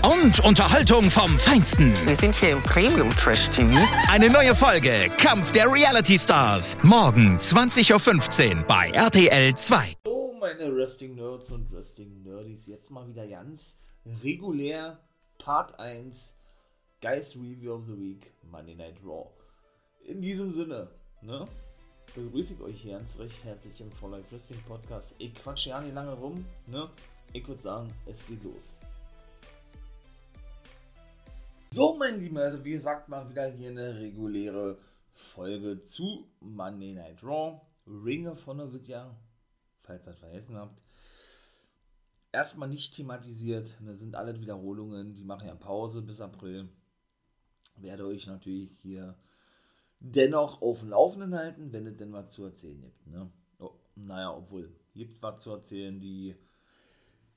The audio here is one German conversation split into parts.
Und Unterhaltung vom Feinsten. Wir sind hier im Premium Trash TV. Eine neue Folge Kampf der Reality Stars. Morgen 20.15 Uhr bei RTL 2. So, meine Wrestling Nerds und Wrestling Nerdies, jetzt mal wieder ganz regulär Part 1 Guys Review of the Week Monday Night Raw. In diesem Sinne, ne? Begrüße ich euch hier ganz recht herzlich im For Life Wrestling Podcast. Ich quatsche ja nicht lange rum, ne? Ich würde sagen, es geht los. So, mein Lieben, also wie gesagt, mal wieder hier eine reguläre Folge zu Monday Night Raw. Ring of Honor wird ja, falls ihr das vergessen habt, erstmal nicht thematisiert. Das sind alle Wiederholungen, die machen ja Pause bis April. Werde euch natürlich hier dennoch auf dem Laufenden halten, wenn es denn was zu erzählen gibt. Ne? Oh, naja, obwohl, gibt was zu erzählen, die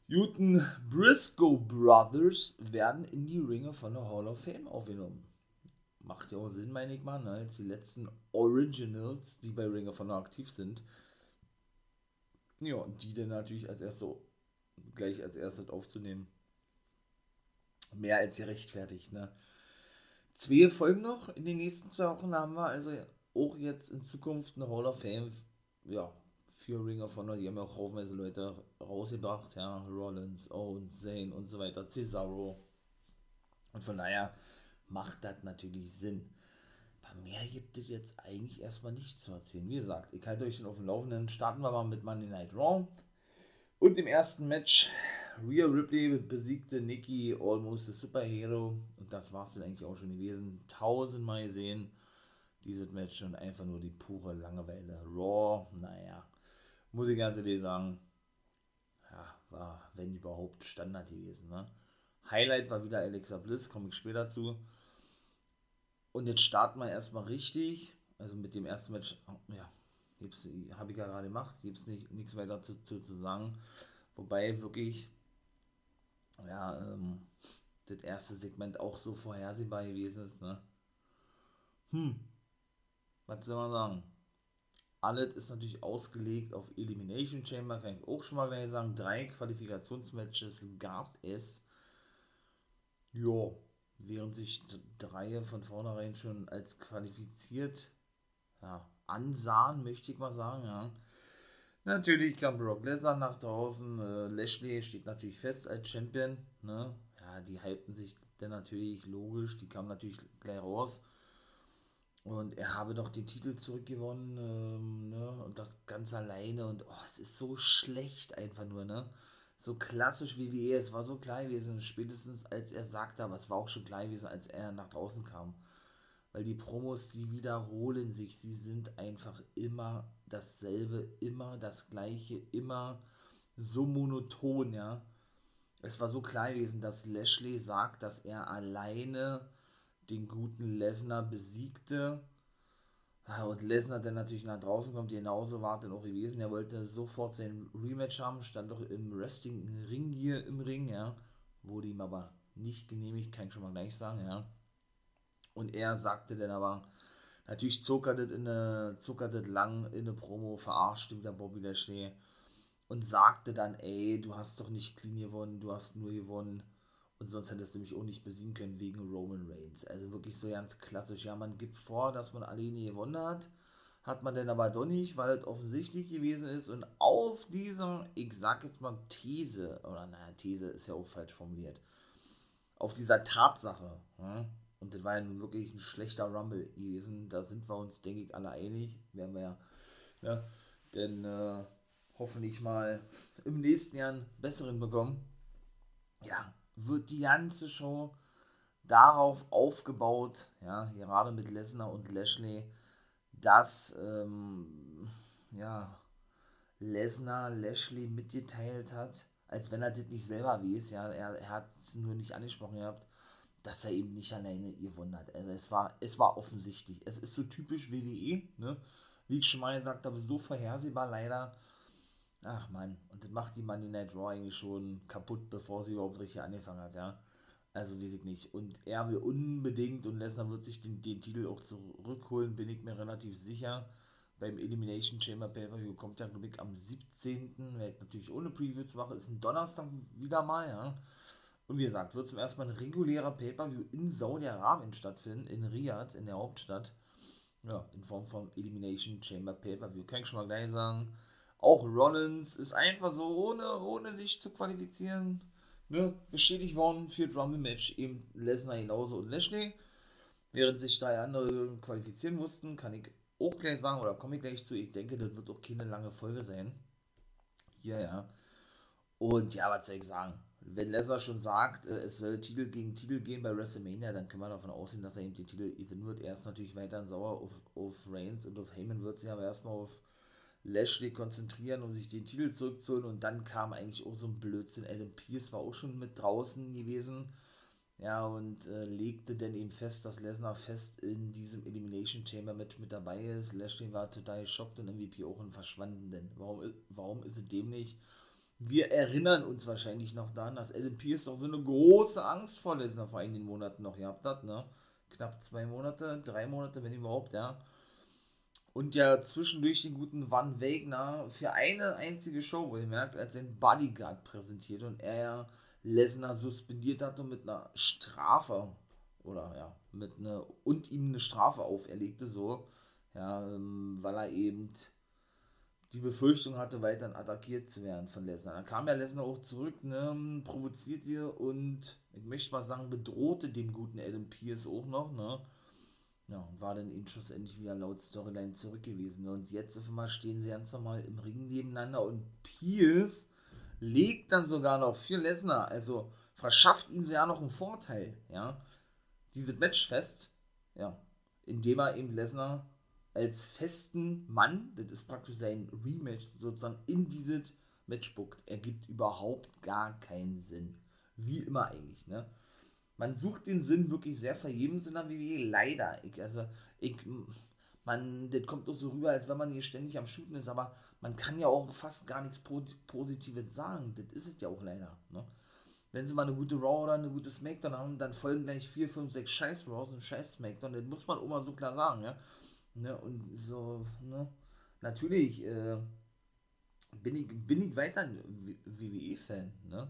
guten Briscoe Brothers werden in die Ringe von der Hall of Fame aufgenommen. Macht ja auch Sinn, meine ich mal. Ne? Jetzt die letzten Originals, die bei Ring of Honor aktiv sind. Ja, die dann natürlich als erste, gleich als erstes aufzunehmen. Mehr als gerechtfertigt, ne? Zwei Folgen noch in den nächsten zwei Wochen haben wir also auch jetzt in Zukunft eine Hall of Fame, ja, für Ring of Honor, die haben ja auch haufenweise Leute rausgebracht, ja, Rollins, Owens, Zane und so weiter, Cesaro. Und von daher macht das natürlich Sinn. Bei mehr gibt es jetzt eigentlich erstmal nicht zu erzählen. Wie gesagt, ich halte euch auf dem Laufenden. Starten wir mal mit Monday Night Raw. Und im ersten Match, Rhea Ripley besiegte Nikki Almost a Superhero. Und das war es dann eigentlich auch schon gewesen. Tausendmal gesehen, dieses Match und einfach nur die pure Langeweile. Raw, naja, muss ich ganz ehrlich sagen, ja, war, wenn überhaupt, Standard gewesen. Ne? Highlight war wieder Alexa Bliss, komme ich später zu. Und jetzt starten wir erstmal richtig. Also mit dem ersten Match, ja, habe ich ja gerade gemacht, gibt es nichts weiter zu, zu, zu sagen. Wobei wirklich, ja, ähm, das erste Segment auch so vorhersehbar gewesen ist, ne? Hm, was soll man sagen? Alles ist natürlich ausgelegt auf Elimination Chamber, kann ich auch schon mal gleich sagen. Drei Qualifikationsmatches gab es. Jo, während sich drei von vornherein schon als qualifiziert ja, ansahen, möchte ich mal sagen. Ja. Natürlich kam Brock Lesnar nach draußen. Äh, Lashley steht natürlich fest als Champion. Ne? Ja, die hypten sich dann natürlich logisch. Die kamen natürlich gleich raus. Und er habe doch den Titel zurückgewonnen, ähm, ne? Und das ganz alleine. Und oh, es ist so schlecht einfach nur, ne? So klassisch wie WWE, es war so klar gewesen, spätestens als er sagte, aber es war auch schon klar gewesen, als er nach draußen kam. Weil die Promos, die wiederholen sich, sie sind einfach immer dasselbe, immer das gleiche, immer so monoton, ja. Es war so klar gewesen, dass Lashley sagt, dass er alleine den guten Lesnar besiegte. Und Lesnar dann natürlich nach draußen kommt, genauso war dann auch gewesen. Er wollte sofort sein Rematch haben, stand doch im Wrestling-Ring hier im Ring, ja. Wurde ihm aber nicht genehmigt, kann ich schon mal gleich sagen, ja. Und er sagte dann aber, natürlich er das, in eine, er das lang in eine Promo, verarschte wieder Bobby Lashley und sagte dann, ey, du hast doch nicht clean gewonnen, du hast nur gewonnen und sonst hättest du mich auch nicht besiegen können wegen Roman Reigns. Also wirklich so ganz klassisch. Ja, man gibt vor, dass man alleine gewonnen hat. Hat man denn aber doch nicht, weil es offensichtlich gewesen ist. Und auf dieser, ich sag jetzt mal These, oder naja, These ist ja auch falsch formuliert, auf dieser Tatsache, ja, und das war ja nun wirklich ein schlechter Rumble gewesen, da sind wir uns, denke ich, alle einig, werden wir ja, ja denn äh, hoffentlich mal im nächsten Jahr einen besseren bekommen. Ja, wird die ganze Show darauf aufgebaut, ja, gerade mit Lesnar und Lashley, dass ähm, ja, Lesnar Lashley mitgeteilt hat, als wenn er das nicht selber weiß, ja, er, er hat es nur nicht angesprochen gehabt, dass er eben nicht alleine gewonnen hat. Also es war, es war offensichtlich. Es ist so typisch WWE, ne? Wie ich schon mal gesagt habe, so vorhersehbar leider. Ach man, und das macht die Night Raw eigentlich schon kaputt, bevor sie überhaupt richtig angefangen hat, ja. Also weiß ich nicht. Und er will unbedingt und Lesnar wird sich den, den Titel auch zurückholen, bin ich mir relativ sicher. Beim Elimination Chamber Pay-Per-View kommt ja, glaube am 17. Werde ich natürlich ohne Previews machen. Ist ein Donnerstag wieder mal, ja. Und wie gesagt, wird zum ersten Mal ein regulärer Pay-Per-View in Saudi-Arabien stattfinden, in Riyadh, in der Hauptstadt. Ja, in Form von Elimination Chamber Pay-Per-View. Kann ich schon mal gleich sagen. Auch Rollins ist einfach so, ohne, ohne sich zu qualifizieren, ne, bestätigt worden für Rumble-Match. Eben Lesnar genauso und Lashley. Während sich drei andere qualifizieren mussten, kann ich auch gleich sagen, oder komme ich gleich zu, ich denke, das wird auch keine lange Folge sein. Hier, ja. Und ja, was soll ich sagen? Wenn Lesnar schon sagt, äh, es soll Titel gegen Titel gehen bei WrestleMania, dann können wir davon ausgehen, dass er eben den Titel gewinnen wird. Er ist natürlich weiterhin sauer auf, auf Reigns und auf Heyman wird sich aber erstmal auf Lashley konzentrieren, um sich den Titel zurückzuholen. Und dann kam eigentlich auch so ein Blödsinn. Adam Pierce war auch schon mit draußen gewesen ja, und äh, legte dann eben fest, dass Lesnar fest in diesem Elimination Chamber Match mit dabei ist. Lashley war total geschockt und MVP auch und verschwanden denn. Warum, warum ist es dem nicht? Wir erinnern uns wahrscheinlich noch daran, dass Adam Pierce noch so eine große Angst vor Lesnar vor einigen Monaten noch gehabt hat, ne? Knapp zwei Monate, drei Monate, wenn überhaupt, ja. Und ja zwischendurch den guten Van Wegner für eine einzige Show, wo ihr merkt, als sein Bodyguard präsentiert und er ja Lesnar suspendiert hat und mit einer Strafe oder ja, mit einer und ihm eine Strafe auferlegte, so, ja, ähm, weil er eben die Befürchtung hatte, weiterhin attackiert zu werden von Lesnar. Dann kam ja Lesnar auch zurück, ne, provozierte und ich möchte mal sagen, bedrohte dem guten Adam Pierce auch noch, ne. Ja, und war dann eben schlussendlich wieder laut Storyline zurück gewesen. Ne? Und jetzt auf einmal stehen sie ganz normal im Ring nebeneinander und Pierce legt dann sogar noch für Lesnar, also verschafft ihm ja noch einen Vorteil, ja, dieses Match fest, ja, indem er eben Lesnar als festen Mann, das ist praktisch sein Rematch sozusagen, in dieses Match buckt. Ergibt überhaupt gar keinen Sinn. Wie immer eigentlich, ne? Man sucht den Sinn wirklich sehr vergebens in der WWE, leider. Ich, also, ich, man, das kommt doch so rüber, als wenn man hier ständig am Shooten ist, aber man kann ja auch fast gar nichts Positives sagen. Das ist es ja auch leider. Ne? Wenn sie mal eine gute Raw oder eine gute Smackdown haben, dann folgen gleich 4, 5, 6 scheiß Raws und scheiß Smackdown. Das muss man auch mal so klar sagen, ja. Ne? Und so, ne? Natürlich äh, bin, ich, bin ich weiter ein WWE-Fan, ne?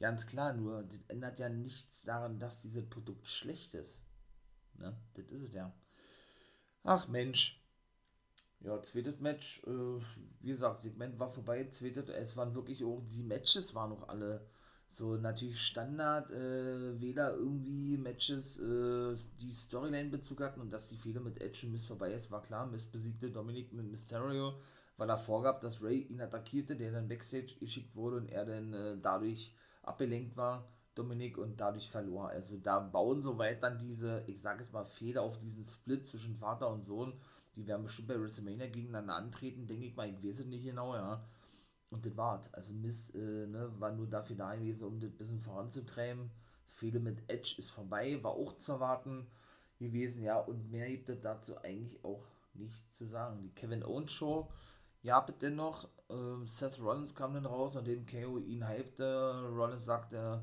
Ganz klar, nur das ändert ja nichts daran, dass dieses Produkt schlecht ist. Ne? Das ist es ja. Ach Mensch. Ja, zweites Match, äh, wie gesagt, Segment war vorbei. Zweites, es waren wirklich auch, die Matches waren noch alle so natürlich Standard, äh, weder irgendwie Matches, äh, die Storyline-Bezug hatten und dass die Fehler mit Edge und Miss vorbei ist, war klar. Miss besiegte Dominik mit Mysterio, weil er vorgab, dass Ray ihn attackierte, der dann Backstage geschickt wurde und er dann äh, dadurch abgelenkt war. Dominik und dadurch verlor. Also da bauen soweit dann diese, ich sage es mal, Fehler auf diesen Split zwischen Vater und Sohn. Die werden bestimmt bei WrestleMania gegeneinander antreten, denke ich mal. Ich weiß es nicht genau, ja. Und das war's. Also Miss äh, ne, war nur dafür da gewesen, um das ein bisschen voranzutreiben. Fehler mit Edge ist vorbei, war auch zu erwarten gewesen, ja. Und mehr gibt es dazu eigentlich auch nicht zu sagen. Die Kevin Owens Show, ja, bitte noch. Äh, Seth Rollins kam dann raus, nachdem KO ihn hypte. Rollins sagte,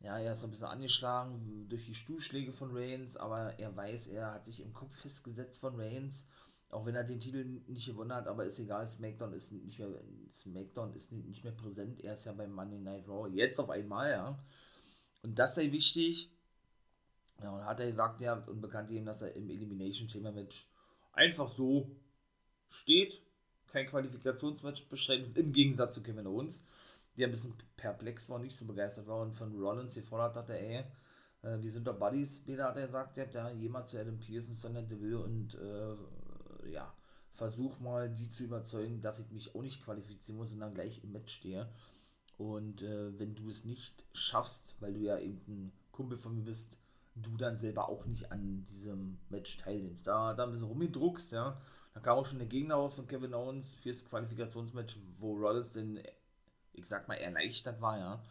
ja, er ist ein bisschen angeschlagen durch die Stuhlschläge von Reigns, aber er weiß, er hat sich im Kopf festgesetzt von Reigns, auch wenn er den Titel nicht gewonnen hat, aber ist egal, SmackDown ist nicht mehr, SmackDown ist nicht mehr präsent, er ist ja beim Monday Night Raw, jetzt auf einmal, ja. Und das sei wichtig. Ja, und hat er gesagt, ja, und bekannt ihm, dass er im Elimination Chamber Match einfach so steht, kein Qualifikationsmatch bestreitet, im Gegensatz zu Kevin Owens die ein bisschen perplex war, nicht so begeistert war und von Rollins gefordert hatte, ey, äh, wir sind doch Buddies, später hat er gesagt, der hat ja jemals zu Adam Pearson, sondern Deville und äh, ja, versuch mal die zu überzeugen, dass ich mich auch nicht qualifizieren muss und dann gleich im Match stehe. Und äh, wenn du es nicht schaffst, weil du ja eben ein Kumpel von mir bist, du dann selber auch nicht an diesem Match teilnimmst. Da, da ein bisschen rumgedruckst, ja. Da kam auch schon der Gegner raus von Kevin Owens fürs Qualifikationsmatch, wo Rollins den ich sag mal, erleichtert war, ja,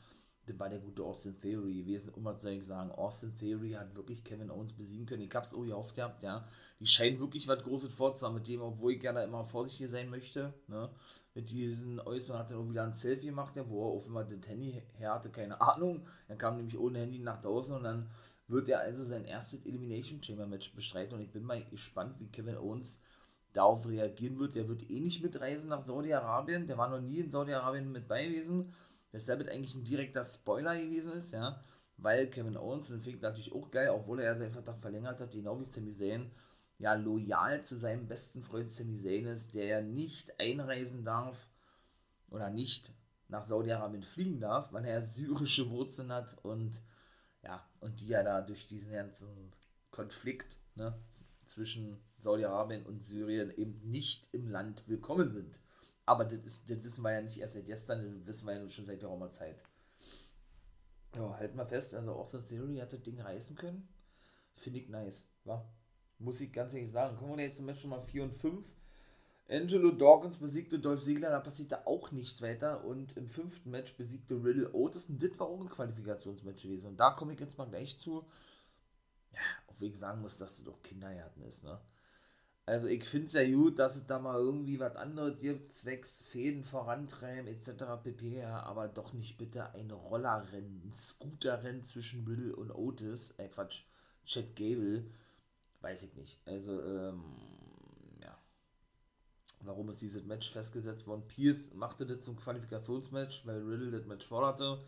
das war der gute Austin Theory gewesen. Immer soll ich sagen, Austin Theory hat wirklich Kevin Owens besiegen können. Ich hab's auch gehofft gehabt, ja. Die scheinen wirklich was Großes vorzuhaben mit dem, obwohl ich gerne immer vorsichtig sein möchte, ne. Mit diesen Äußerungen hat er auch wieder ein Selfie gemacht, ja, wo er auf immer das Handy her hatte, keine Ahnung. Er kam nämlich ohne Handy nach draußen und dann wird er also sein erstes Elimination Chamber Match bestreiten und ich bin mal gespannt, wie Kevin Owens darauf reagieren wird. Der wird eh nicht mitreisen nach Saudi-Arabien. Der war noch nie in Saudi-Arabien mit bei gewesen. Weshalb es eigentlich ein direkter Spoiler gewesen ist, ja. Weil Kevin Owens, den ich natürlich auch geil, obwohl er seinen Vertrag verlängert hat, genau wie Sami Zayn, ja, loyal zu seinem besten Freund Sami Zayn ist, der ja nicht einreisen darf oder nicht nach Saudi-Arabien fliegen darf, weil er syrische Wurzeln hat und ja, und die ja da durch diesen ganzen Konflikt ne, zwischen Saudi-Arabien und Syrien eben nicht im Land willkommen sind. Aber das, ist, das wissen wir ja nicht erst seit gestern, das wissen wir ja schon seit geraumer Zeit. Ja, halten wir fest, also Austin Theory hat das Ding reißen können. Finde ich nice, wa? Muss ich ganz ehrlich sagen. Kommen wir jetzt zum Match Nummer 4 und 5. Angelo Dawkins besiegte Dolph Ziggler, da passierte auch nichts weiter. Und im fünften Match besiegte Riddle Otis. Und das war auch ein Qualifikationsmatch gewesen. Und da komme ich jetzt mal gleich zu. Ja, auch wenn ich sagen muss, dass das doch Kindergarten ist, ne? Also ich finde es ja gut, dass es da mal irgendwie was anderes gibt, zwecks Fäden vorantreiben etc. pp. Ja, aber doch nicht bitte ein Rollerrennen, ein Scooterrennen zwischen Riddle und Otis, äh Quatsch, Chad Gable, weiß ich nicht. Also, ähm, ja. Warum ist dieses Match festgesetzt worden? Pierce machte das zum Qualifikationsmatch, weil Riddle das Match forderte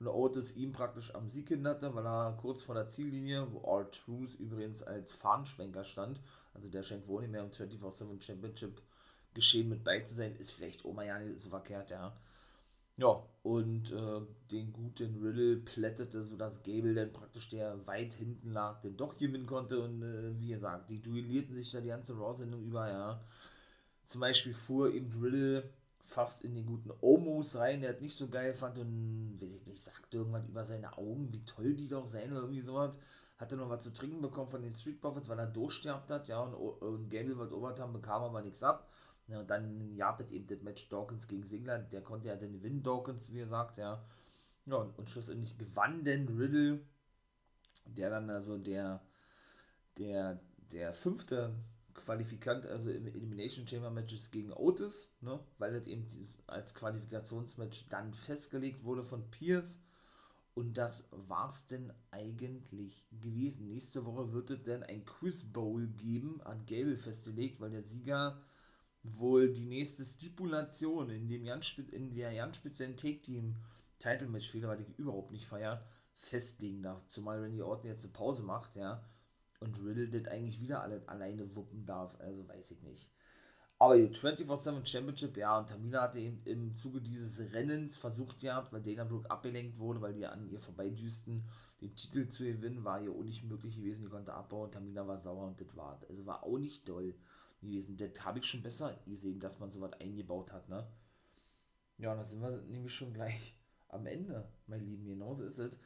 und Otis ihm praktisch am Sieg hinderte, weil er kurz vor der Ziellinie, wo All Truth übrigens als Fahnenschwenker stand, also der scheint wohl nicht mehr im 24-7 Championship geschehen mit bei zu sein, ist vielleicht Oma ja nicht so verkehrt, ja. Ja, und äh, den guten Riddle plättete, sodass Gable dann praktisch, der weit hinten lag, den doch gewinnen konnte. Und äh, wie gesagt, die duellierten sich da die ganze Raw-Sendung über, ja. Zum Beispiel fuhr eben Riddle fast in den guten Omos rein, der hat nicht so geil fand und, weiß ich nicht, sagte irgendwann über seine Augen, wie toll die doch seien oder irgendwie sowas hatte noch was zu trinken bekommen von den Street Profits, weil er durchsterbt hat, ja, und, und Gable wird Overtime, bekam aber nichts ab. Ja, und dann jagte eben das Match Dawkins gegen Singler, der konnte ja dann gewinnen, Dawkins, wie gesagt, ja. Ja, und, und schlussendlich gewann denn Riddle, der dann also der, der, der fünfte Qualifikant, also im Elimination Chamber Matches gegen Otis, ne, weil das eben als Qualifikationsmatch dann festgelegt wurde von Pierce und das war's denn eigentlich gewesen. Nächste Woche wird es dann ein Quiz Bowl geben, an Gable festgelegt, weil der Sieger wohl die nächste Stipulation in, dem ganz, in der ganz speziellen Take-Team Title Match Fehler, weil ich überhaupt nicht feier, festlegen darf. Zumal Randy Orton jetzt eine Pause macht, ja, und Riddle das eigentlich wieder alle, alleine wuppen darf. Also weiß ich nicht. Aber die 24-7 Championship, ja, und Tamina hatte eben im Zuge dieses Rennens versucht ja, weil Dana Brooke abgelenkt wurde, weil die an ihr vorbeidüsten, den Titel zu gewinnen, war ja auch nicht möglich gewesen. Die konnte abbauen, Tamina war sauer und das war, also war auch nicht doll gewesen. Das habe ich schon besser gesehen, dass man sowas eingebaut hat, ne? Ja, und da sind wir nämlich schon gleich am Ende, mein Lieben. Genauso ist es.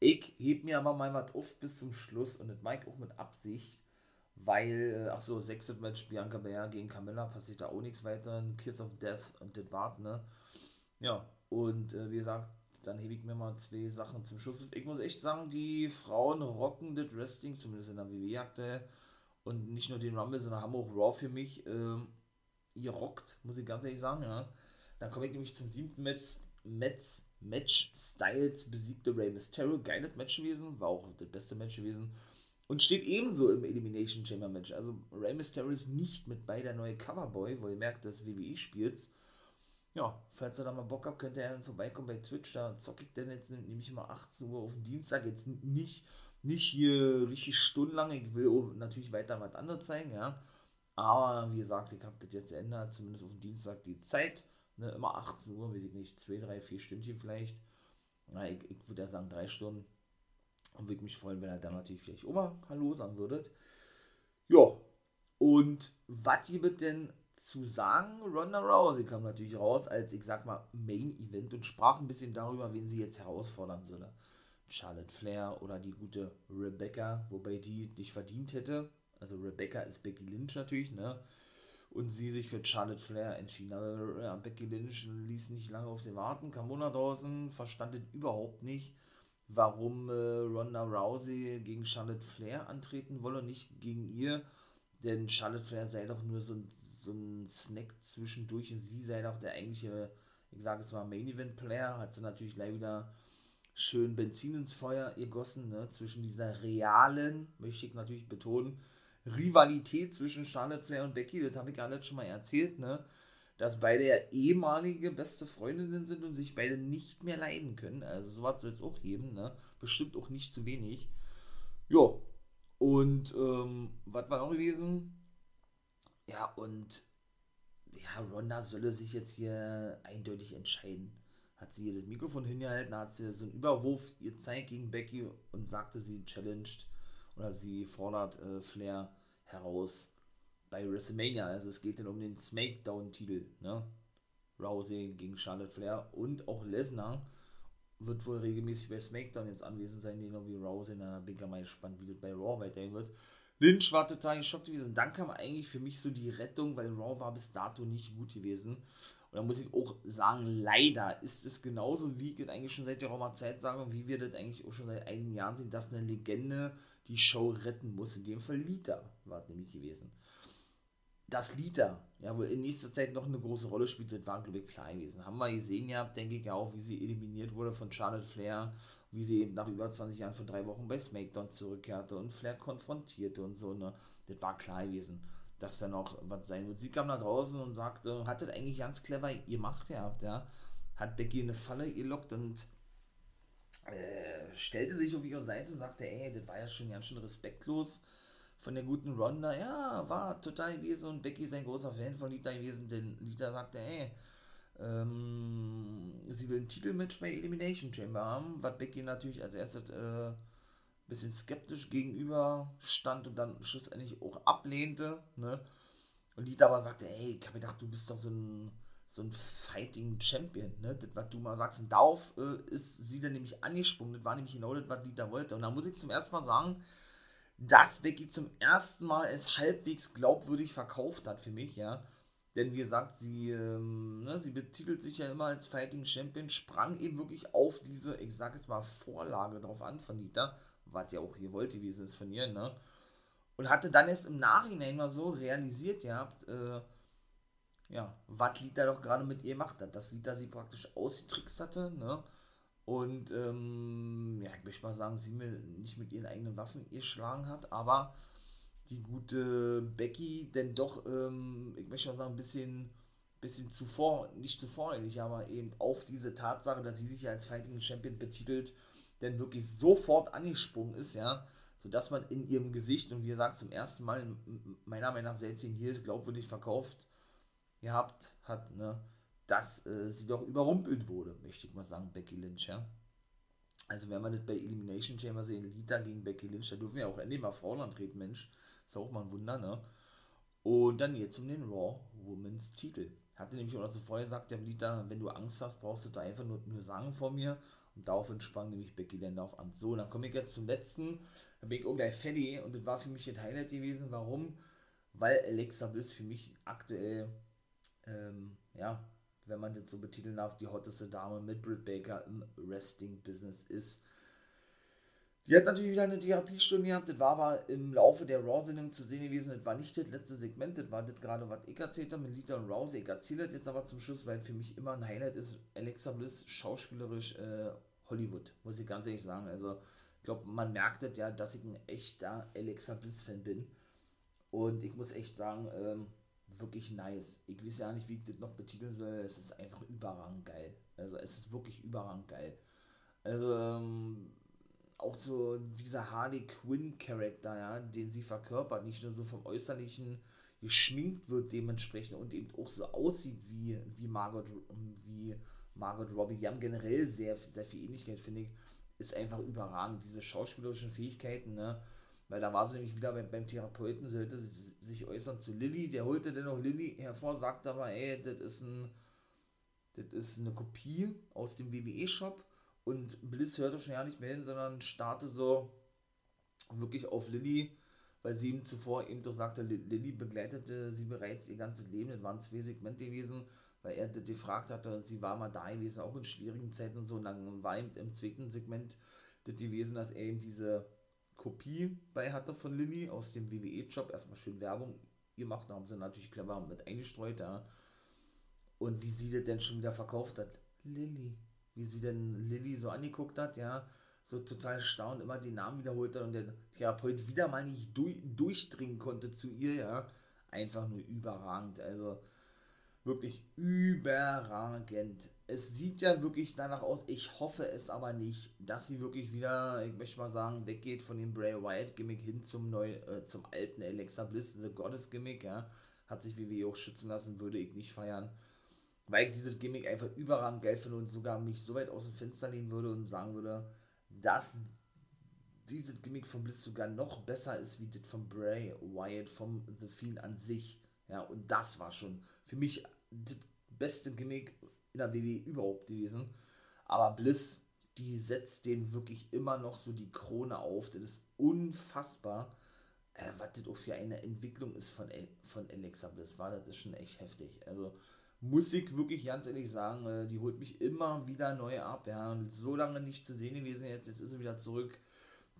Ich heb mir aber mal was auf bis zum Schluss und das Mike auch mit Absicht weil, äh, achso, sechstes Match Bianca Belair gegen Camilla passiert da auch nichts weiter, ein Kiss of Death und das warten, ne? Ja, und äh, wie gesagt, dann hebe ich mir mal zwei Sachen zum Schluss. Ich muss echt sagen, die Frauen rocken das Wrestling, zumindest in der WWE aktuell. Und nicht nur den Rumble, sondern haben auch Raw für mich ähm, gerockt, muss ich ganz ehrlich sagen, ja. Dann komme ich nämlich zum siebten Match. Match, Match Styles besiegte Rey Mysterio. Geiles Match gewesen, war auch das beste Match gewesen. Und steht ebenso im Elimination Chamber Match. Also Rey Mysterio ist nicht mit bei der neue Coverboy, wo ihr merkt, dass WWE spielt. Ja, falls ihr da mal Bock habt, könnt ihr dann vorbeikommen bei Twitch. Da zocke ich dann jetzt nämlich immer 18 Uhr auf den Dienstag. Jetzt nicht, nicht hier richtig stundenlang. Ich will natürlich weiter was anderes zeigen, ja. Aber wie gesagt, ich habe das jetzt geändert, zumindest auf den Dienstag die Zeit. Ne, immer 18 Uhr, weiß ich nicht, 2, 3, 4 Stündchen vielleicht. Na, ich, ich würde ja sagen 3 Stunden. Und würde mich freuen, wenn ihr dann natürlich vielleicht Oma Hallo sagen würdet. Ja, und was gibt denn zu sagen? Ronda Rousey kam natürlich raus als, ich sag mal, Main Event und sprach ein bisschen darüber, wen sie jetzt herausfordern solle. Charlotte Flair oder die gute Rebecca, wobei die nicht verdient hätte. Also Rebecca ist Becky Lynch natürlich, ne? und sie sich für Charlotte Flair entschieden. Aber ja, Becky Lynch ließ nicht lange auf sie warten, kam Monat draußen, verstand es überhaupt nicht, warum äh, Ronda Rousey gegen Charlotte Flair antreten wolle und nicht gegen ihr. Denn Charlotte Flair sei doch nur so ein, so ein Snack zwischendurch und sie sei doch der eigentliche, ich sage es mal, Main Event Player. Hat sie natürlich gleich wieder schön Benzin ins Feuer gegossen, ne? zwischen dieser realen, möchte ich natürlich betonen, Rivalität zwischen Charlotte Flair und Becky, das habe ich alles schon mal erzählt, ne? Dass beide ja ehemalige beste Freundinnen sind und sich beide nicht mehr leiden können. Also sowas soll es auch geben, ne? bestimmt auch nicht zu wenig. Ja, und ähm, was war noch gewesen? Ja, und ja, Ronda solle sich jetzt hier eindeutig entscheiden hat sie ihr das Mikrofon hingehalten, hat sie so einen Überwurf gezeigt gegen Becky und sagte, sie challenged oder sie fordert äh, Flair heraus bei WrestleMania. Also es geht dann um den Smackdown-Titel, ne? Rousey gegen Charlotte Flair und auch Lesnar wird wohl regelmäßig bei SmackDown jetzt anwesend sein, genau wie Rousey. Da bin ich mal gespannt, wie das bei Raw weitergehen wird. Lynch war total geschockt gewesen. Und dann kam eigentlich für mich so die Rettung, weil Raw war bis dato nicht gut gewesen. Und da muss ich auch sagen, leider ist es genauso, wie ich das eigentlich schon seit der Roma Zeit sage und wie wir das eigentlich auch schon seit einigen Jahren sehen, dass eine Legende die Show retten muss. In dem Fall Lita war es nämlich gewesen. Das Lita, ja, wo in nächster Zeit noch eine große Rolle spielt, das war, glaube ich, klar gewesen. Haben wir gesehen ja, denke ich auch, wie sie eliminiert wurde von Charlotte Flair, wie sie eben nach über 20 Jahren von drei Wochen bei SmackDown zurückkehrte und Flair konfrontierte und so, ne. Das war klar gewesen dass da noch was sein wird. Sie kam da draußen und sagte, hat das eigentlich ganz clever gemacht gehabt, ja. Hat Becky eine Falle gelockt und äh, stellte sich auf ihre Seite und sagte, ey, das war ja schon ganz schön respektlos von der guten Ronda. Ja, war total gewesen und Becky ist ein großer Fan von Lita gewesen, denn Lita sagte, ey, ähm, sie will ein Titelmatch bei Elimination Chamber haben, was Becky natürlich als erstes äh, bisschen skeptisch gegenüber stand und dann schlussendlich auch ablehnte, ne? Und Lita aber sagte, ey, ich hab gedacht, du bist doch so ein, so ein Fighting Champion, ne? Das, was du mal sagst. Und darauf äh, ist sie dann nämlich angesprungen. Das war nämlich genau das, was Lita wollte. Und da muss ich zum ersten Mal sagen, dass Becky zum ersten Mal es halbwegs glaubwürdig verkauft hat für mich, ja. Denn wie gesagt, sie, ähm, ne, sie betitelt sich ja immer als Fighting Champion, sprang eben wirklich auf diese, ich sag jetzt mal, Vorlage drauf an von Lita was ja auch gewollt gewesen ist von ihr, ne? Und hatte dann erst im Nachhinein mal so realisiert gehabt, äh, ja, was Lita doch gerade mit ihr gemacht hat. Dass Lita sie praktisch ausgetrickst hatte, ne? Und, ähm, ja, ich möchte mal sagen, sie mir nicht mit ihren eigenen Waffen geschlagen hat, aber die gute Becky denn doch, ähm, ich möchte mal sagen, ein bisschen, bisschen zuvor, nicht zuvor, aber eben auf diese Tatsache, dass sie sich ja als Fighting Champion betitelt, denn wirklich sofort angesprungen ist, ja, sodass man in ihrem Gesicht und wie gesagt zum ersten Mal meiner Meinung nach 16 Heels glaubwürdig verkauft gehabt hat, ne, dass äh, sie doch überrumpelt wurde, möchte ich mal sagen, Becky Lynch, ja. Also wenn wir das bei Elimination Chamber sehen, Lita gegen Becky Lynch, da dürfen ja auch endlich mal Frauen antreten, Mensch, ist auch mal ein Wunder, ne. Und dann jetzt um den Raw Women's Titel. Hatte nämlich auch noch zuvor gesagt, der Lita, wenn du Angst hast, brauchst du da einfach nur, nur sagen vor mir und daraufhin sprang nämlich Becky Landorf an. So, dann komme ich jetzt zum letzten. Da bin ich auch gleich fertig. Und das war für mich ein Highlight gewesen. Warum? Weil Alexa Bliss für mich aktuell, ähm, ja, wenn man das so betiteln darf, die hotteste Dame mit Britt Baker im Wrestling-Business ist. Die hat natürlich wieder eine Therapiestunde gehabt, das war aber im Laufe der Raw-Sendung zu sehen gewesen, das war nicht das letzte Segment, das war das gerade, was ich erzählt habe mit Lita und Rousey. Ich erzähle das jetzt aber zum Schluss, weil für mich immer ein Highlight ist, Alexa Bliss schauspielerisch äh, Hollywood, muss ich ganz ehrlich sagen. Also, ich glaube, man merkt das ja, dass ich ein echter Alexa Bliss-Fan bin. Und ich muss echt sagen, ähm, wirklich nice. Ich weiß ja nicht, wie ich das noch betiteln soll. Es ist einfach überragend geil. Also, es ist wirklich überragend geil. Also, ähm, auch so dieser Harley Quinn-Charakter, ja, den sie verkörpert, nicht nur so vom Äußerlichen geschminkt wird dementsprechend und eben auch so aussieht wie, wie Margot, wie Margot Robbie, die haben generell sehr, sehr viel Ähnlichkeit, finde ich, ist einfach überragend. Diese schauspielerischen Fähigkeiten, ne? Weil da war sie nämlich wieder beim, beim Therapeuten, sollte sie sich äußern zu Lilly, der holte dann auch Lilly hervor, sagt aber, ey, das ist ein, das ist eine Kopie aus dem WWE-Shop und Bliss hörte schon ja nicht mehr hin, sondern starte so wirklich auf Lilly, weil sie ihm zuvor eben doch sagte, Lilly begleitete sie bereits ihr ganzes Leben. Das waren zwei Segmente gewesen, weil er das gefragt hatte und sie war mal da gewesen, auch in schwierigen Zeiten und so. Und dann war ihm im zweiten Segment das gewesen, dass er eben diese Kopie bei hatte von Lilly aus dem WWE-Job. Erstmal schön Werbung gemacht, da haben sie natürlich clever mit eingestreut, ja. Und wie sie das denn schon wieder verkauft hat. Lilly. Wie sie denn Lilly so angeguckt hat, ja so total staunend immer den Namen wiederholt hat und der Therapeut wieder mal nicht durch, durchdringen konnte zu ihr, ja. Einfach nur überragend. Also wirklich überragend. Es sieht ja wirklich danach aus, ich hoffe es aber nicht, dass sie wirklich wieder, ich möchte mal sagen, weggeht von dem Bray Wyatt Gimmick hin zum neu, äh, zum alten Alexa Bliss, The Goddess Gimmick, ja. Hat sich WWE auch schützen lassen, würde ich nicht feiern. Weil ich dieses Gimmick einfach überragend geil finde und sogar mich so weit aus dem Fenster lehnen würde und sagen würde, dass dieses Gimmick von Bliss sogar noch besser ist wie das von Bray Wyatt vom The Fiend an sich. Ja, und das war schon für mich das beste Gimmick in der WWE überhaupt gewesen. Aber Bliss, die setzt den wirklich immer noch so die Krone auf. Das ist unfassbar, äh, was das auch für eine Entwicklung ist von, von Alexa Bliss. War das ist schon echt heftig. Also muss ich wirklich ganz ehrlich sagen, äh, die holt mich immer wieder neu ab. Ja, so lange nicht zu sehen gewesen jetzt, jetzt ist sie wieder zurück.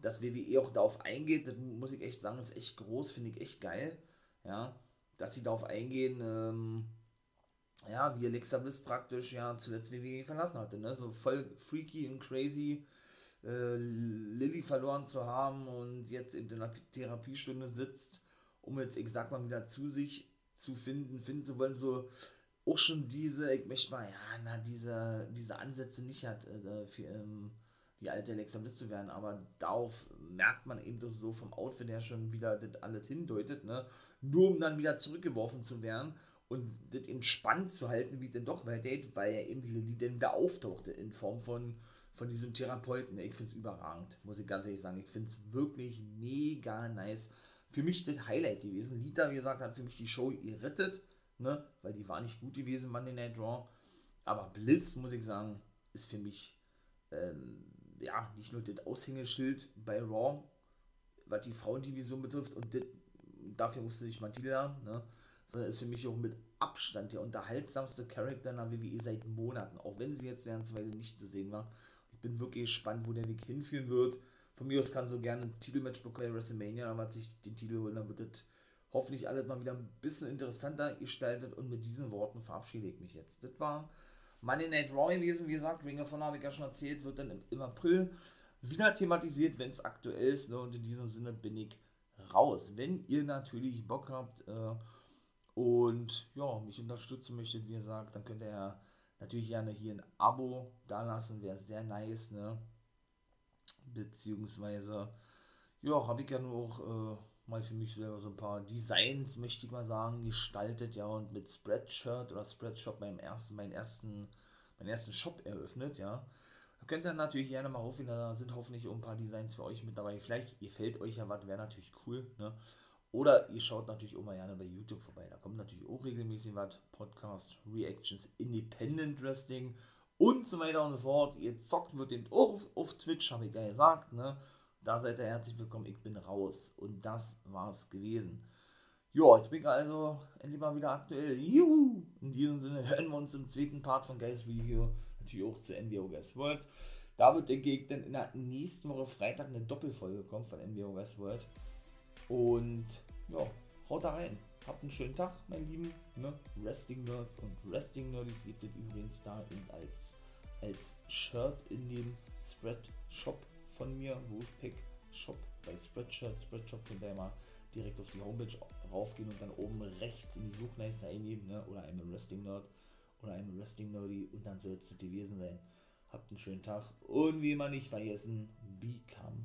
Dass WWE auch darauf eingeht, das muss ich echt sagen, ist echt groß, finde ich echt geil. Ja, dass sie darauf eingehen, ähm, ja, wie Alexa Bliss praktisch ja zuletzt WWE verlassen hatte, ne? So voll freaky und crazy. Äh, Lilly verloren zu haben und jetzt in der Therapiestunde sitzt, um jetzt, ich sag mal, wieder zu sich zu finden, finden zu wollen, so auch schon diese, ich möchte mal, ja, na, diese, diese Ansätze nicht hat, äh, für ähm, die alte Alexa Bliss zu werden, aber darauf merkt man eben doch so vom Outfit her schon wieder das alles hindeutet, ne? Nur um dann wieder zurückgeworfen zu werden und das eben spannend zu halten, wie denn doch weitergeht, weil er eben die Lilly dann da auftauchte in Form von, von diesem Therapeuten. Ich finde es überragend, muss ich ganz ehrlich sagen. Ich finde es wirklich mega nice. Für mich das Highlight gewesen. Lita, wie gesagt, hat für mich die Show gerettet ne? weil die war nicht gut gewesen, Monday Night Raw. Aber Bliss, muss ich sagen, ist für mich ähm, ja nicht nur das Aushängeschild bei Raw, was die Frauendivision betrifft, und das, dafür musste sich Matilda, ne? Sondern ist für mich auch mit Abstand der unterhaltsamste Charakter der WWE seit Monaten, auch wenn sie jetzt eine Weile nicht zu sehen war. Ich bin wirklich gespannt, wo der Weg hinführen wird. Von mir aus kann so gerne ein Titelmatch bekommen bei WrestleMania, aber sich den Titel holen, dann wird das hoffentlich alles mal wieder ein bisschen interessanter gestaltet und mit diesen Worten verabschiede ich mich jetzt. Das war Money Night Raw gewesen, wie gesagt, Ring of Honor habe ich ja schon erzählt, wird dann im, im April wieder thematisiert, wenn es aktuell ist, ne? und in diesem Sinne bin ich raus. Wenn ihr natürlich Bock habt äh, und ja, mich unterstützen möchtet, wie gesagt, dann könnt ihr natürlich gerne hier ein Abo da lassen, wäre sehr nice, ne? Beziehungsweise, ja, habe ich ja nur auch äh, mal für mich selber so ein paar Designs, möchte ich mal sagen, gestaltet, ja, und mit Spreadshirt oder Spreadshop meinem ersten, meinen ersten, meinen ersten Shop eröffnet, ja. Da könnt ihr natürlich gerne mal raufgehen, da sind hoffentlich auch ein paar Designs für euch mit dabei. Vielleicht gefällt euch ja was, wäre natürlich cool, ne. Oder ihr schaut natürlich auch mal gerne bei YouTube vorbei. Da kommt natürlich auch regelmäßig was. Podcast, Reactions, Independent Wrestling und so weiter und so fort. Ihr zockt wird den auf, auf Twitch, habe ich ja gesagt, ne? Da seid ihr herzlich willkommen, ich bin raus. Und das war's gewesen. Ja, jetzt bin ich also endlich mal wieder aktuell. Juhu! In diesem Sinne hören wir uns im zweiten Part von Guys Review natürlich auch zu NWO Guys World. Da wird, denke ich, dann in der nächsten Woche Freitag eine Doppelfolge kommen von NWO Guys World. Und ja, haut da rein. Habt einen schönen Tag, mein Lieben. Ne? Wrestling Nerds und Wrestling Nerds gibt es übrigens da als, als Shirt in dem Spread Shop von mir, Wolfpack Shop bei Spreadshirt. Spreadshop könnt ihr mal direkt auf die Homepage raufgehen und dann oben rechts in die Suchleiste eingeben, ne? oder einem Wrestling Nerd oder einem Wrestling Nerdy und dann soll es gewesen sein. Habt einen schönen Tag und wie immer nicht vergessen, become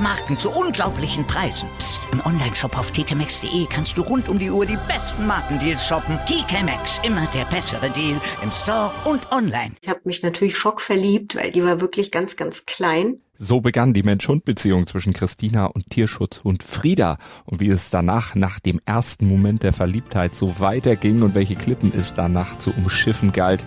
Marken zu unglaublichen Preisen. Psst. im Onlineshop auf tkmaxx.de kannst du rund um die Uhr die besten Markendeals shoppen. TK Maxx, immer der bessere Deal im Store und online. Ich habe mich natürlich schockverliebt, weil die war wirklich ganz, ganz klein. So begann die Mensch-Hund-Beziehung zwischen Christina und Tierschutzhund Frieda. Und wie es danach, nach dem ersten Moment der Verliebtheit, so weiterging und welche Klippen es danach zu umschiffen galt,